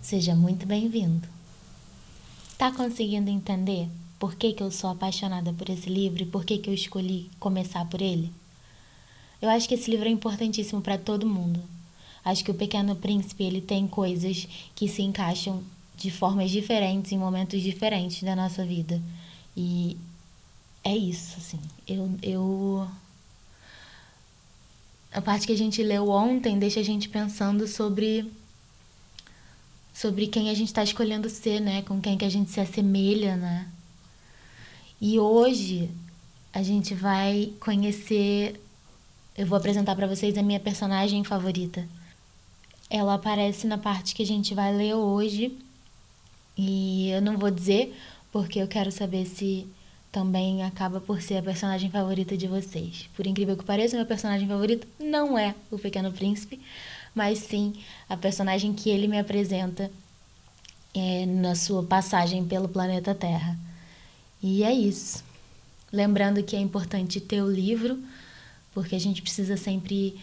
seja muito bem-vindo. Tá conseguindo entender por que, que eu sou apaixonada por esse livro e por que, que eu escolhi começar por ele? Eu acho que esse livro é importantíssimo para todo mundo. Acho que o Pequeno Príncipe ele tem coisas que se encaixam de formas diferentes em momentos diferentes da nossa vida. E é isso, assim. Eu, eu a parte que a gente leu ontem deixa a gente pensando sobre sobre quem a gente está escolhendo ser, né? Com quem que a gente se assemelha, né? E hoje a gente vai conhecer. Eu vou apresentar para vocês a minha personagem favorita. Ela aparece na parte que a gente vai ler hoje. E eu não vou dizer porque eu quero saber se também acaba por ser a personagem favorita de vocês. Por incrível que pareça, meu personagem favorito não é o Pequeno Príncipe, mas sim a personagem que ele me apresenta é, na sua passagem pelo planeta Terra. E é isso. Lembrando que é importante ter o livro, porque a gente precisa sempre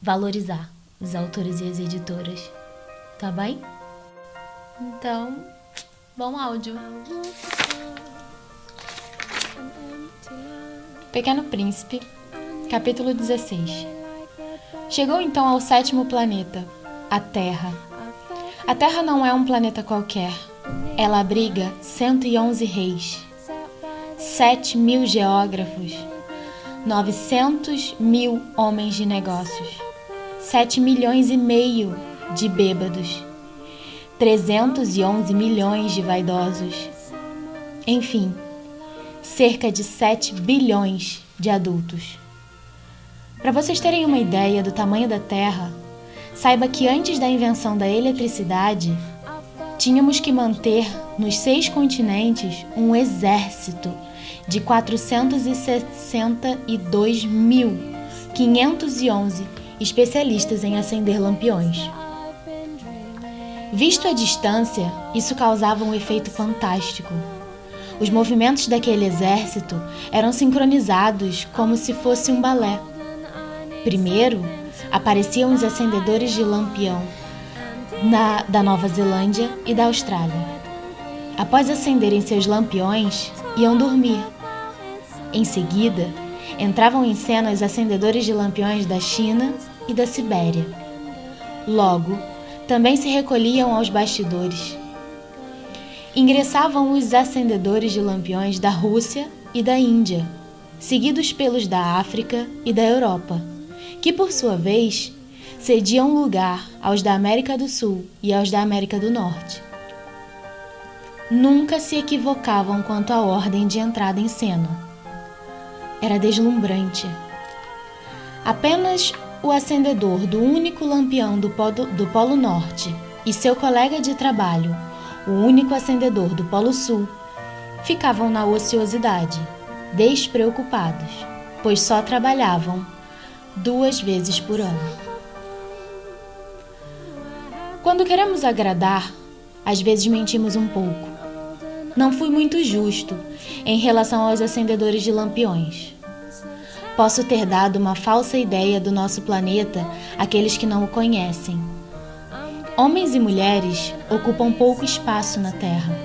valorizar os autores e as editoras. Tá bem? Então, bom áudio. Pequeno Príncipe, capítulo 16. Chegou então ao sétimo planeta, a Terra. A Terra não é um planeta qualquer. Ela abriga 111 reis, 7 mil geógrafos, 900 mil homens de negócios, 7 milhões e meio de bêbados, 311 milhões de vaidosos. Enfim, cerca de 7 bilhões de adultos. Para vocês terem uma ideia do tamanho da Terra, saiba que antes da invenção da eletricidade, tínhamos que manter nos seis continentes um exército de 462.511 especialistas em acender lampiões. Visto à distância, isso causava um efeito fantástico. Os movimentos daquele exército eram sincronizados como se fosse um balé. Primeiro, apareciam os acendedores de lampião na, da Nova Zelândia e da Austrália. Após acenderem seus lampiões, iam dormir. Em seguida, entravam em cena os acendedores de lampiões da China e da Sibéria. Logo, também se recolhiam aos bastidores. Ingressavam os acendedores de lampiões da Rússia e da Índia, seguidos pelos da África e da Europa que por sua vez cediam lugar aos da América do Sul e aos da América do Norte. Nunca se equivocavam quanto à ordem de entrada em cena. Era deslumbrante. Apenas o acendedor do único lampião do Polo, do Polo Norte e seu colega de trabalho, o único acendedor do Polo Sul, ficavam na ociosidade, despreocupados, pois só trabalhavam duas vezes por ano. Quando queremos agradar, às vezes mentimos um pouco. Não fui muito justo em relação aos acendedores de lampiões. Posso ter dado uma falsa ideia do nosso planeta àqueles que não o conhecem. Homens e mulheres ocupam pouco espaço na Terra.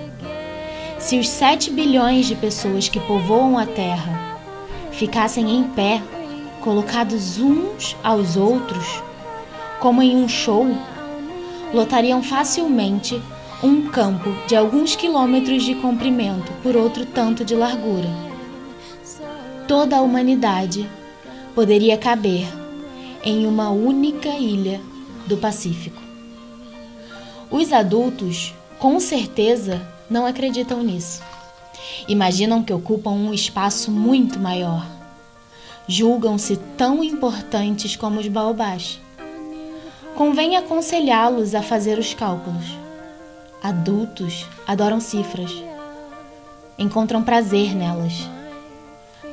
Se os 7 bilhões de pessoas que povoam a Terra ficassem em pé colocados uns aos outros, como em um show, lotariam facilmente um campo de alguns quilômetros de comprimento por outro tanto de largura. Toda a humanidade poderia caber em uma única ilha do Pacífico. Os adultos, com certeza, não acreditam nisso. Imaginam que ocupam um espaço muito maior julgam-se tão importantes como os baobás. Convém aconselhá-los a fazer os cálculos. Adultos adoram cifras. Encontram prazer nelas.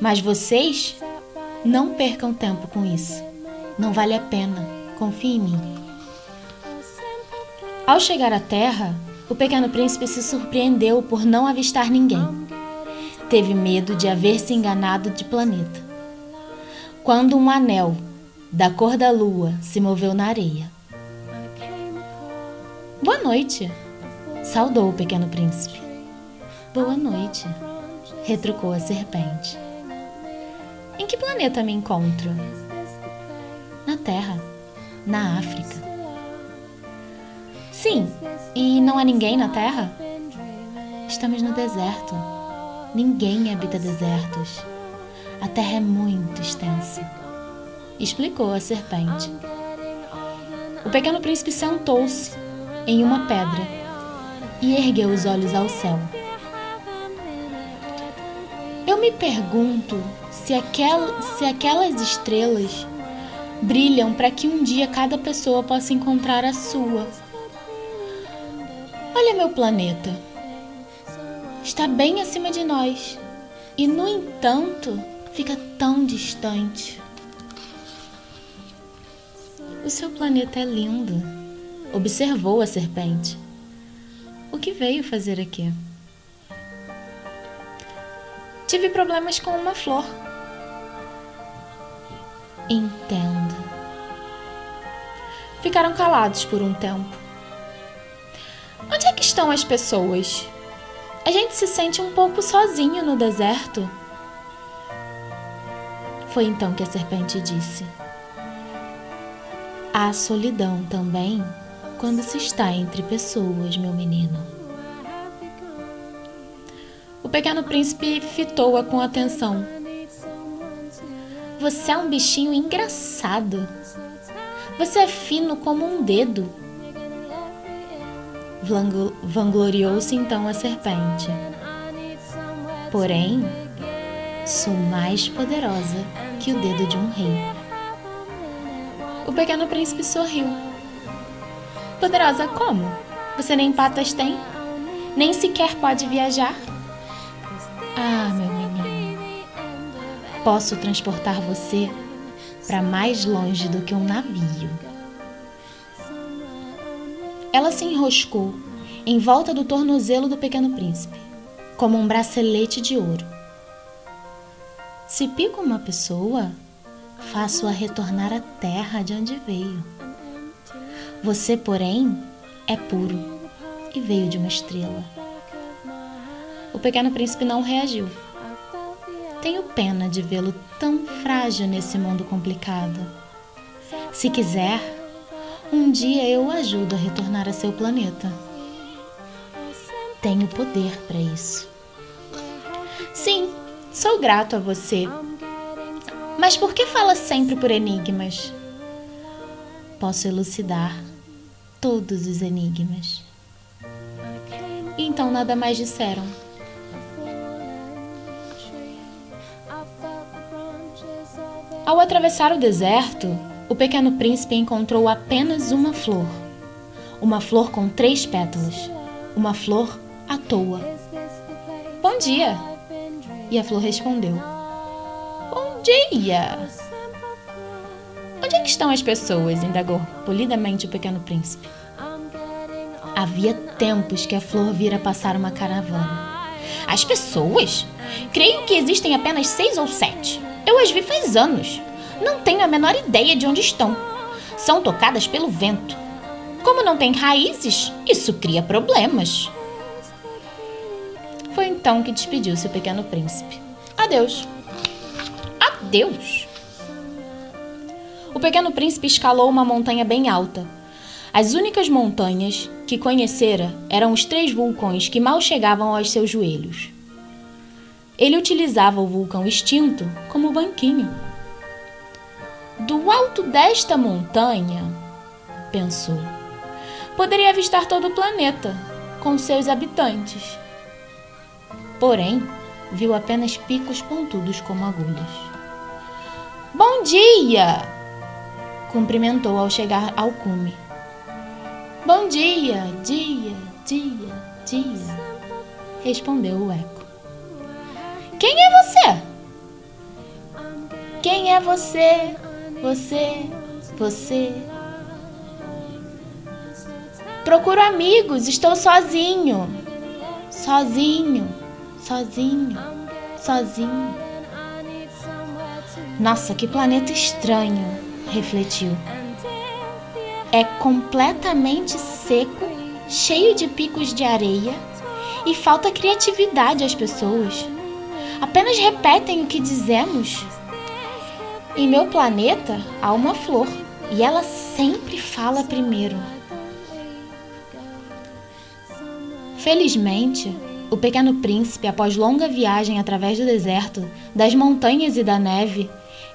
Mas vocês não percam tempo com isso. Não vale a pena. Confie em mim. Ao chegar à Terra, o pequeno príncipe se surpreendeu por não avistar ninguém. Teve medo de haver se enganado de planeta. Quando um anel da cor da lua se moveu na areia. Boa noite, saudou o pequeno príncipe. Boa noite, retrucou a serpente. Em que planeta me encontro? Na Terra, na África. Sim, e não há ninguém na Terra? Estamos no deserto. Ninguém habita desertos. A Terra é muito extensa. Explicou a serpente. O pequeno príncipe sentou-se em uma pedra e ergueu os olhos ao céu. Eu me pergunto se, aquel, se aquelas estrelas brilham para que um dia cada pessoa possa encontrar a sua. Olha meu planeta. Está bem acima de nós e, no entanto, fica tão distante. O seu planeta é lindo, observou a serpente. O que veio fazer aqui? Tive problemas com uma flor. Entendo. Ficaram calados por um tempo. Onde é que estão as pessoas? A gente se sente um pouco sozinho no deserto. Foi então que a serpente disse: Há solidão também quando se está entre pessoas, meu menino. O pequeno príncipe fitou-a com atenção. Você é um bichinho engraçado. Você é fino como um dedo Vangloriou-se então a serpente. Porém, sou mais poderosa que o dedo de um rei. O pequeno príncipe sorriu. Poderosa como? Você nem patas tem? Nem sequer pode viajar? Ah, meu menino, posso transportar você para mais longe do que um navio. Ela se enroscou em volta do tornozelo do pequeno príncipe, como um bracelete de ouro. Se pico uma pessoa, faço-a retornar à terra de onde veio. Você, porém, é puro e veio de uma estrela. O pequeno príncipe não reagiu. Tenho pena de vê-lo tão frágil nesse mundo complicado. Se quiser, um dia eu o ajudo a retornar a seu planeta. Tenho poder para isso. Sim, sou grato a você. Mas por que fala sempre por enigmas? Posso elucidar todos os enigmas. Então nada mais disseram. Ao atravessar o deserto, o pequeno príncipe encontrou apenas uma flor. Uma flor com três pétalas. Uma flor à toa. Bom dia! E a flor respondeu: Bom dia! Onde é que estão as pessoas? indagou polidamente o pequeno príncipe. Havia tempos que a flor vira passar uma caravana. As pessoas? Creio que existem apenas seis ou sete. Eu as vi faz anos. Não tenho a menor ideia de onde estão. São tocadas pelo vento. Como não tem raízes, isso cria problemas. Então que despediu-se o pequeno príncipe. Adeus. Adeus. O pequeno príncipe escalou uma montanha bem alta. As únicas montanhas que conhecera eram os três vulcões que mal chegavam aos seus joelhos. Ele utilizava o vulcão extinto como banquinho. Do alto desta montanha, pensou, poderia avistar todo o planeta, com seus habitantes. Porém, viu apenas picos pontudos como agulhas. Bom dia! cumprimentou ao chegar ao cume. Bom dia, dia, dia, dia, respondeu o eco. Quem é você? Quem é você? Você, você. Procuro amigos, estou sozinho. Sozinho, sozinho, sozinho. Nossa, que planeta estranho, refletiu. É completamente seco, cheio de picos de areia e falta criatividade às pessoas. Apenas repetem o que dizemos em meu planeta há uma flor e ela sempre fala primeiro. Felizmente, o pequeno príncipe, após longa viagem através do deserto, das montanhas e da neve,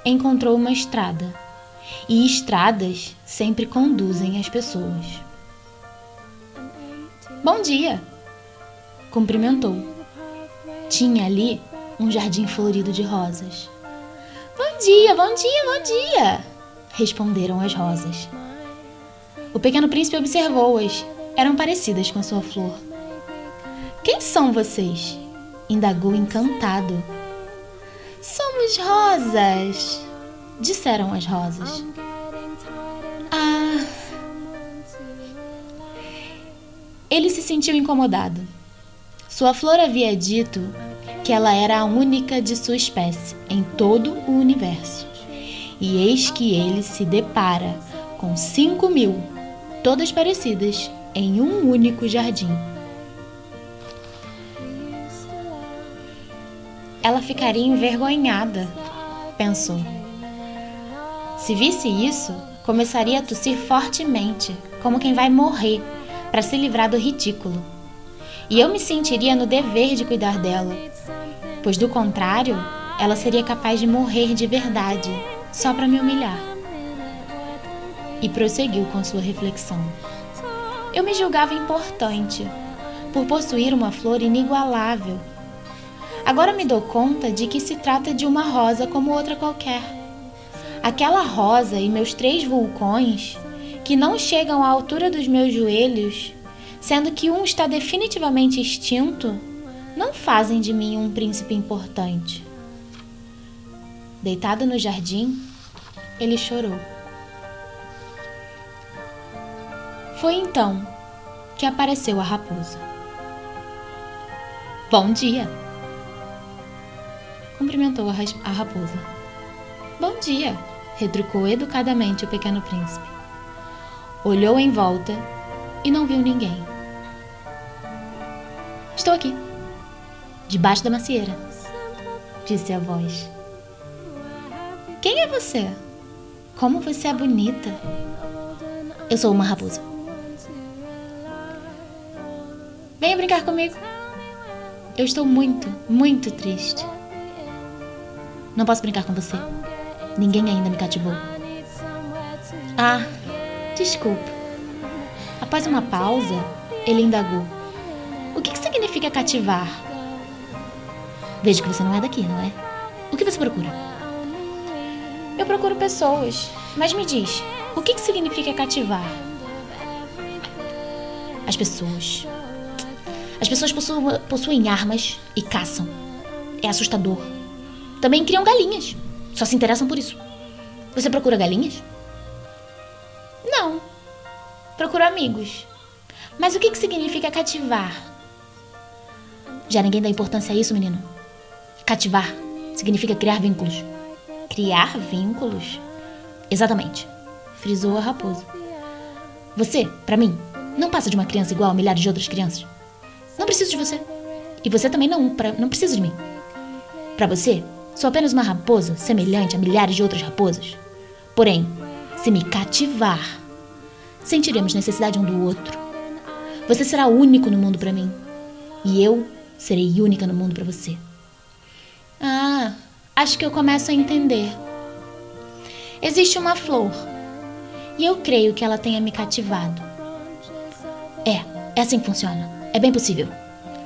encontrou uma estrada. E estradas sempre conduzem as pessoas. Bom dia! Cumprimentou. Tinha ali um jardim florido de rosas. Bom dia, bom dia, bom dia! Responderam as rosas. O pequeno príncipe observou-as. Eram parecidas com a sua flor. Quem são vocês? indagou encantado. Somos rosas, disseram as rosas. Ah. Ele se sentiu incomodado. Sua flor havia dito que ela era a única de sua espécie em todo o universo. E eis que ele se depara com cinco mil, todas parecidas, em um único jardim. Ela ficaria envergonhada, pensou. Se visse isso, começaria a tossir fortemente, como quem vai morrer, para se livrar do ridículo. E eu me sentiria no dever de cuidar dela, pois do contrário, ela seria capaz de morrer de verdade, só para me humilhar. E prosseguiu com sua reflexão. Eu me julgava importante, por possuir uma flor inigualável. Agora me dou conta de que se trata de uma rosa como outra qualquer. Aquela rosa e meus três vulcões, que não chegam à altura dos meus joelhos, sendo que um está definitivamente extinto, não fazem de mim um príncipe importante. Deitado no jardim, ele chorou. Foi então que apareceu a raposa. Bom dia! Cumprimentou a raposa. Bom dia! retrucou educadamente o pequeno príncipe. Olhou em volta e não viu ninguém. Estou aqui debaixo da macieira, disse a voz. Quem é você? Como você é bonita. Eu sou uma raposa. Venha brincar comigo. Eu estou muito, muito triste. Não posso brincar com você. Ninguém ainda me cativou. Ah, desculpa. Após uma pausa, ele indagou: O que significa cativar? Vejo que você não é daqui, não é? O que você procura? Eu procuro pessoas. Mas me diz, o que, que significa cativar? As pessoas. As pessoas possuem, possuem armas e caçam. É assustador. Também criam galinhas. Só se interessam por isso. Você procura galinhas? Não. Procuro amigos. Mas o que, que significa cativar? Já ninguém dá importância a isso, menino. Cativar significa criar vínculos. Criar vínculos? Exatamente, frisou a raposa. Você, para mim, não passa de uma criança igual a milhares de outras crianças. Não preciso de você. E você também não, pra, não precisa de mim. Para você, sou apenas uma raposa semelhante a milhares de outras raposas. Porém, se me cativar, sentiremos necessidade um do outro. Você será único no mundo para mim. E eu serei única no mundo para você. Ah, acho que eu começo a entender. Existe uma flor e eu creio que ela tenha me cativado. É, é assim que funciona. É bem possível.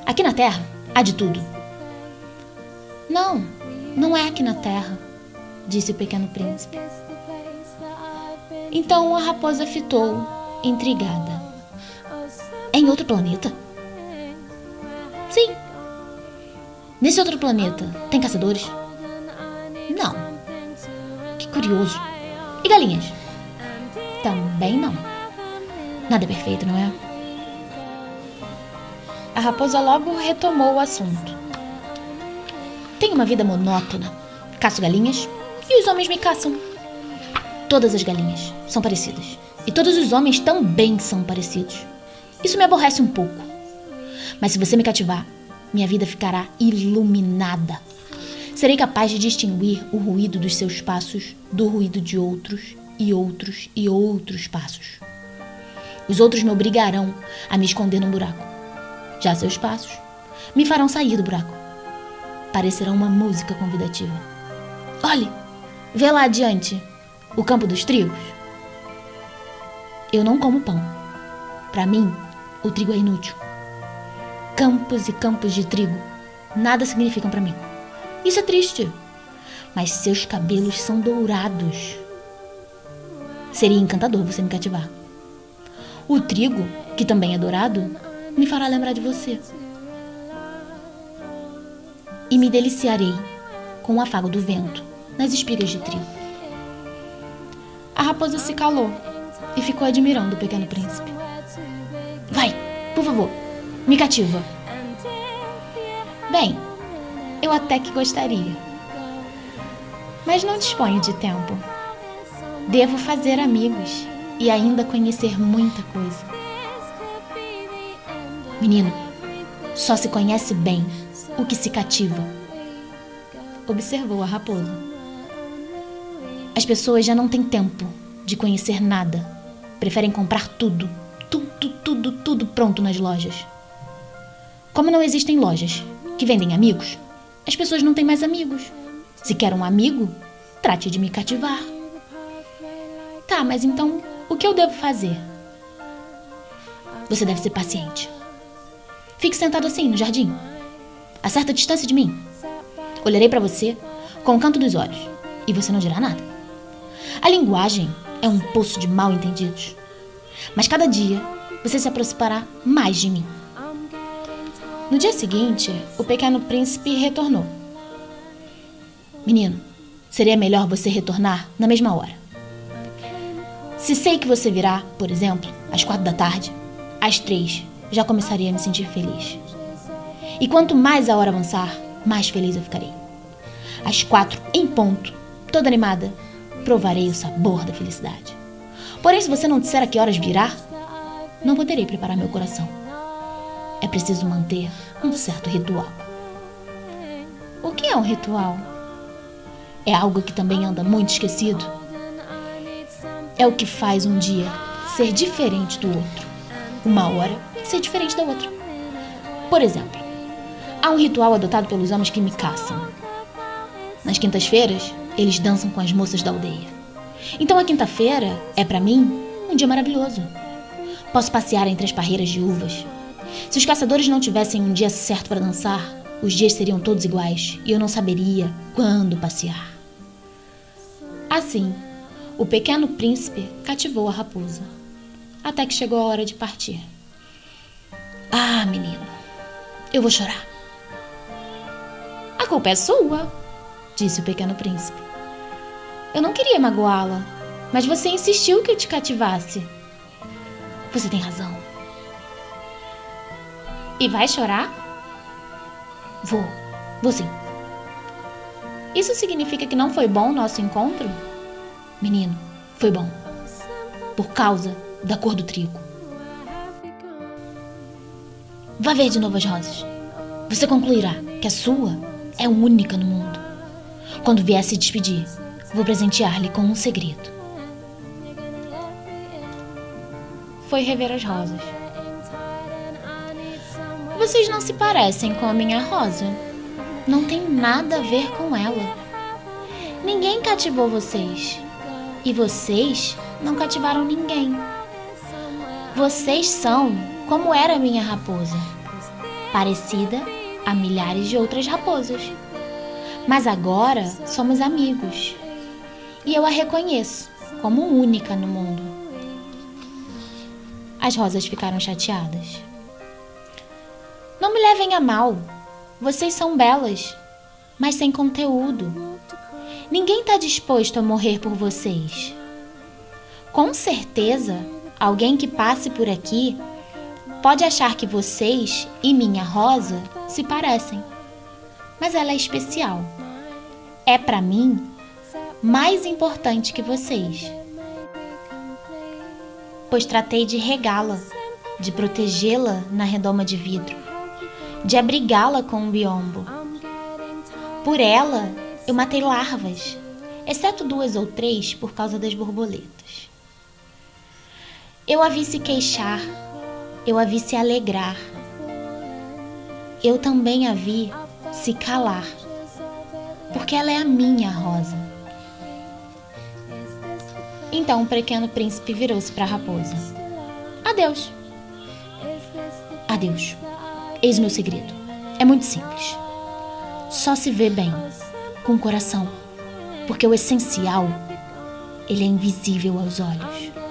Aqui na Terra há de tudo. Não, não é aqui na Terra, disse o pequeno príncipe. Então a raposa fitou, intrigada. É em outro planeta? Sim. Nesse outro planeta, tem caçadores? Não. Que curioso. E galinhas? Também não. Nada é perfeito, não é? A raposa logo retomou o assunto. Tenho uma vida monótona. Caço galinhas e os homens me caçam. Todas as galinhas são parecidas. E todos os homens também são parecidos. Isso me aborrece um pouco. Mas se você me cativar, minha vida ficará iluminada. Serei capaz de distinguir o ruído dos seus passos do ruído de outros e outros e outros passos. Os outros me obrigarão a me esconder num buraco. Já seus passos me farão sair do buraco. Parecerão uma música convidativa. Olhe, vê lá adiante o campo dos trigos. Eu não como pão. Para mim, o trigo é inútil. Campos e campos de trigo nada significam para mim. Isso é triste. Mas seus cabelos são dourados. Seria encantador você me cativar. O trigo, que também é dourado, me fará lembrar de você. E me deliciarei com o afago do vento nas espigas de trigo. A raposa se calou e ficou admirando o pequeno príncipe. Vai, por favor, me cativa. Bem, eu até que gostaria. Mas não disponho de tempo. Devo fazer amigos e ainda conhecer muita coisa. Menino, só se conhece bem o que se cativa. Observou a raposa. As pessoas já não têm tempo de conhecer nada. Preferem comprar tudo, tudo, tudo, tudo pronto nas lojas. Como não existem lojas que vendem amigos, as pessoas não têm mais amigos. Se quer um amigo, trate de me cativar. Tá, mas então o que eu devo fazer? Você deve ser paciente. Fique sentado assim no jardim, a certa distância de mim. Olharei para você com o canto dos olhos e você não dirá nada. A linguagem é um poço de mal entendidos. Mas cada dia você se aproximará mais de mim. No dia seguinte, o pequeno príncipe retornou. Menino, seria melhor você retornar na mesma hora. Se sei que você virá, por exemplo, às quatro da tarde, às três já começaria a me sentir feliz. E quanto mais a hora avançar, mais feliz eu ficarei. Às quatro, em ponto, toda animada, provarei o sabor da felicidade. Porém, se você não disser a que horas virá, não poderei preparar meu coração. É preciso manter um certo ritual. O que é um ritual? É algo que também anda muito esquecido. É o que faz um dia ser diferente do outro, uma hora ser diferente da outra. Por exemplo, há um ritual adotado pelos homens que me caçam. Nas quintas-feiras, eles dançam com as moças da aldeia. Então a quinta-feira é para mim um dia maravilhoso. Posso passear entre as parreiras de uvas. Se os caçadores não tivessem um dia certo para dançar, os dias seriam todos iguais e eu não saberia quando passear. Assim, o pequeno príncipe cativou a raposa, até que chegou a hora de partir. Ah, menino, eu vou chorar. A culpa é sua, disse o pequeno príncipe. Eu não queria magoá-la, mas você insistiu que eu te cativasse. Você tem razão. E vai chorar? Vou, vou sim. Isso significa que não foi bom o nosso encontro? Menino, foi bom. Por causa da cor do trigo. Vá ver de novo as rosas. Você concluirá que a sua é única no mundo. Quando vier se despedir, vou presentear-lhe com um segredo. Foi rever as rosas. Vocês não se parecem com a minha rosa. Não tem nada a ver com ela. Ninguém cativou vocês. E vocês não cativaram ninguém. Vocês são como era a minha raposa, parecida a milhares de outras raposas. Mas agora somos amigos e eu a reconheço como única no mundo. As rosas ficaram chateadas. Não me levem a mal. Vocês são belas, mas sem conteúdo. Ninguém está disposto a morrer por vocês. Com certeza, alguém que passe por aqui pode achar que vocês e minha rosa se parecem. Mas ela é especial. É para mim mais importante que vocês. Pois tratei de regá-la, de protegê-la na redoma de vidro, de abrigá-la com um biombo. Por ela, eu matei larvas, exceto duas ou três por causa das borboletas. Eu a vi se queixar, eu a vi se alegrar. Eu também a vi se calar, porque ela é a minha rosa. Então o pequeno príncipe virou-se para a raposa. Adeus. Adeus. Eis meu segredo. É muito simples. Só se vê bem com o coração, porque o essencial ele é invisível aos olhos.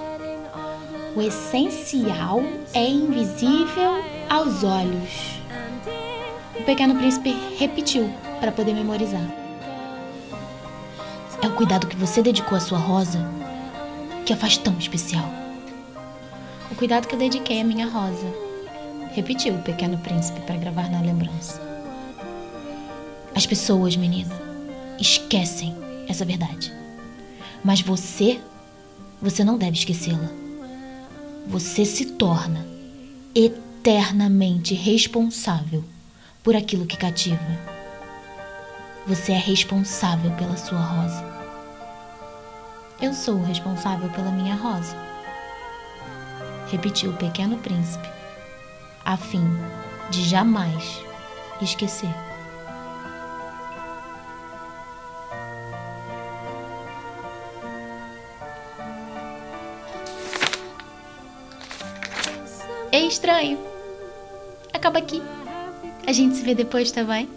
O essencial é invisível aos olhos. O pequeno príncipe repetiu para poder memorizar. É o cuidado que você dedicou à sua rosa que a faz tão especial. O cuidado que eu dediquei à minha rosa, repetiu o pequeno príncipe para gravar na lembrança. As pessoas, menina, esquecem essa verdade. Mas você, você não deve esquecê-la. Você se torna eternamente responsável por aquilo que cativa. Você é responsável pela sua rosa. Eu sou responsável pela minha rosa, repetiu o pequeno príncipe, a fim de jamais esquecer. Estranho. Acaba aqui. A gente se vê depois, tá bem?